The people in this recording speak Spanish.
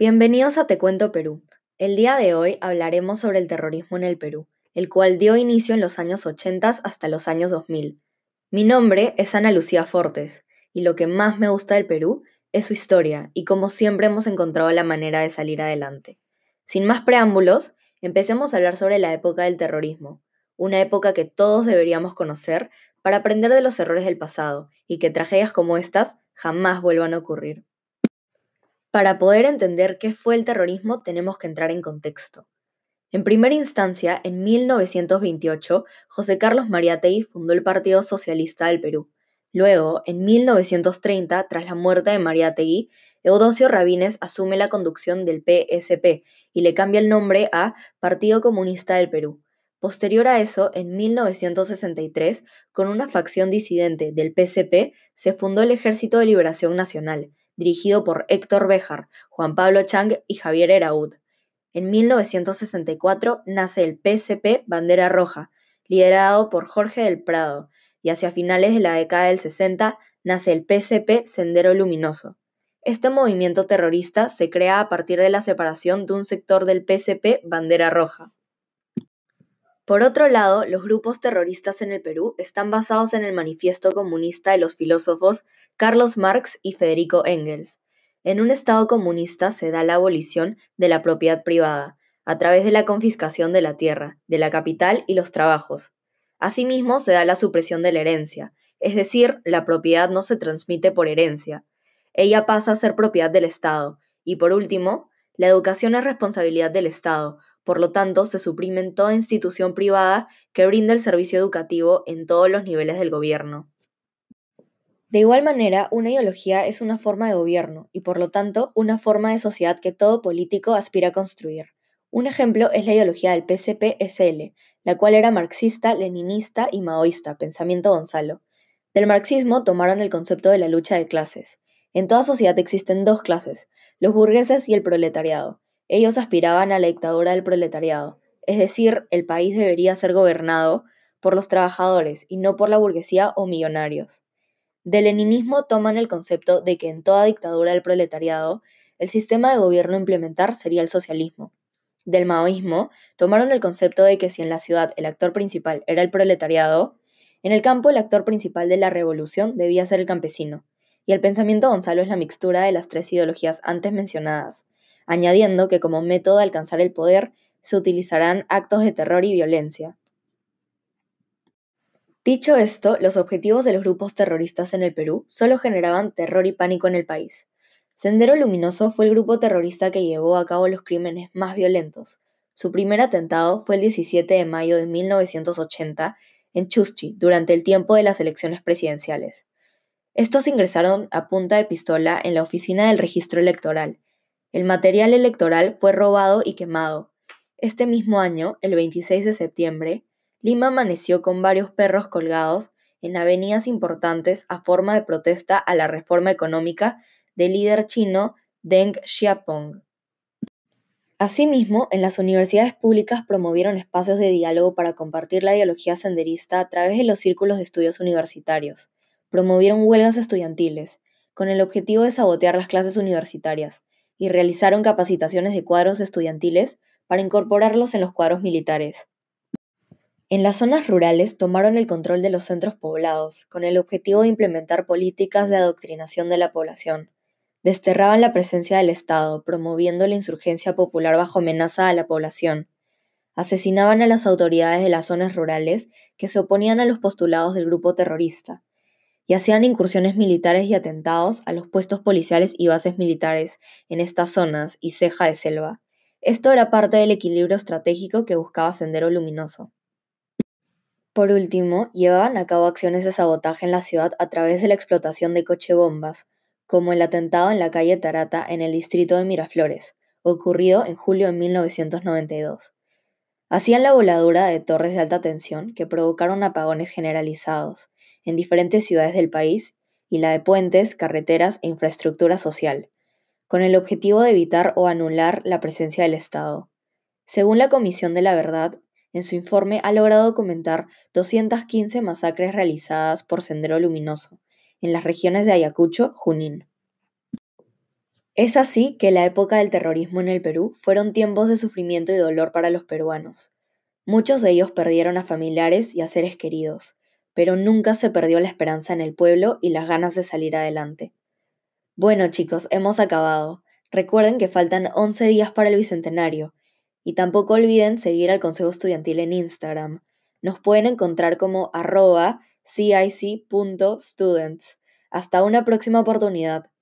Bienvenidos a Te Cuento Perú. El día de hoy hablaremos sobre el terrorismo en el Perú, el cual dio inicio en los años 80 hasta los años 2000. Mi nombre es Ana Lucía Fortes, y lo que más me gusta del Perú es su historia y como siempre hemos encontrado la manera de salir adelante. Sin más preámbulos, empecemos a hablar sobre la época del terrorismo, una época que todos deberíamos conocer para aprender de los errores del pasado y que tragedias como estas jamás vuelvan a ocurrir. Para poder entender qué fue el terrorismo tenemos que entrar en contexto. En primera instancia, en 1928, José Carlos Mariátegui fundó el Partido Socialista del Perú. Luego, en 1930, tras la muerte de Mariátegui, Eudosio Rabines asume la conducción del PSP y le cambia el nombre a Partido Comunista del Perú. Posterior a eso, en 1963, con una facción disidente del PCP, se fundó el Ejército de Liberación Nacional, dirigido por Héctor Béjar, Juan Pablo Chang y Javier Eraud. En 1964 nace el PCP Bandera Roja, liderado por Jorge del Prado, y hacia finales de la década del 60 nace el PCP Sendero Luminoso. Este movimiento terrorista se crea a partir de la separación de un sector del PCP Bandera Roja. Por otro lado, los grupos terroristas en el Perú están basados en el manifiesto comunista de los filósofos Carlos Marx y Federico Engels. En un Estado comunista se da la abolición de la propiedad privada, a través de la confiscación de la tierra, de la capital y los trabajos. Asimismo, se da la supresión de la herencia, es decir, la propiedad no se transmite por herencia. Ella pasa a ser propiedad del Estado. Y por último, la educación es responsabilidad del Estado, por lo tanto, se suprime toda institución privada que brinda el servicio educativo en todos los niveles del gobierno. De igual manera, una ideología es una forma de gobierno y por lo tanto una forma de sociedad que todo político aspira a construir. Un ejemplo es la ideología del PCP-SL, la cual era marxista, leninista y maoísta, pensamiento Gonzalo. Del marxismo tomaron el concepto de la lucha de clases. En toda sociedad existen dos clases, los burgueses y el proletariado. Ellos aspiraban a la dictadura del proletariado, es decir, el país debería ser gobernado por los trabajadores y no por la burguesía o millonarios. Del leninismo toman el concepto de que en toda dictadura del proletariado, el sistema de gobierno a implementar sería el socialismo. Del maoísmo tomaron el concepto de que si en la ciudad el actor principal era el proletariado, en el campo el actor principal de la revolución debía ser el campesino. Y el pensamiento Gonzalo es la mixtura de las tres ideologías antes mencionadas, añadiendo que como método de alcanzar el poder se utilizarán actos de terror y violencia. Dicho esto, los objetivos de los grupos terroristas en el Perú solo generaban terror y pánico en el país. Sendero Luminoso fue el grupo terrorista que llevó a cabo los crímenes más violentos. Su primer atentado fue el 17 de mayo de 1980 en Chuschi, durante el tiempo de las elecciones presidenciales. Estos ingresaron a punta de pistola en la oficina del registro electoral el material electoral fue robado y quemado. Este mismo año, el 26 de septiembre, Lima amaneció con varios perros colgados en avenidas importantes a forma de protesta a la reforma económica del líder chino Deng Xiaoping. Asimismo, en las universidades públicas promovieron espacios de diálogo para compartir la ideología senderista a través de los círculos de estudios universitarios. Promovieron huelgas estudiantiles, con el objetivo de sabotear las clases universitarias, y realizaron capacitaciones de cuadros estudiantiles para incorporarlos en los cuadros militares. En las zonas rurales tomaron el control de los centros poblados, con el objetivo de implementar políticas de adoctrinación de la población. Desterraban la presencia del Estado, promoviendo la insurgencia popular bajo amenaza a la población. Asesinaban a las autoridades de las zonas rurales que se oponían a los postulados del grupo terrorista y hacían incursiones militares y atentados a los puestos policiales y bases militares en estas zonas y ceja de selva. Esto era parte del equilibrio estratégico que buscaba Sendero Luminoso. Por último, llevaban a cabo acciones de sabotaje en la ciudad a través de la explotación de coche-bombas, como el atentado en la calle Tarata en el distrito de Miraflores, ocurrido en julio de 1992. Hacían la voladura de torres de alta tensión que provocaron apagones generalizados, en diferentes ciudades del país y la de puentes, carreteras e infraestructura social, con el objetivo de evitar o anular la presencia del Estado. Según la Comisión de la Verdad, en su informe ha logrado documentar 215 masacres realizadas por Sendero Luminoso en las regiones de Ayacucho, Junín. Es así que la época del terrorismo en el Perú fueron tiempos de sufrimiento y dolor para los peruanos. Muchos de ellos perdieron a familiares y a seres queridos, pero nunca se perdió la esperanza en el pueblo y las ganas de salir adelante. Bueno chicos, hemos acabado. Recuerden que faltan 11 días para el Bicentenario, y tampoco olviden seguir al Consejo Estudiantil en Instagram. Nos pueden encontrar como arroba cic.students. Hasta una próxima oportunidad.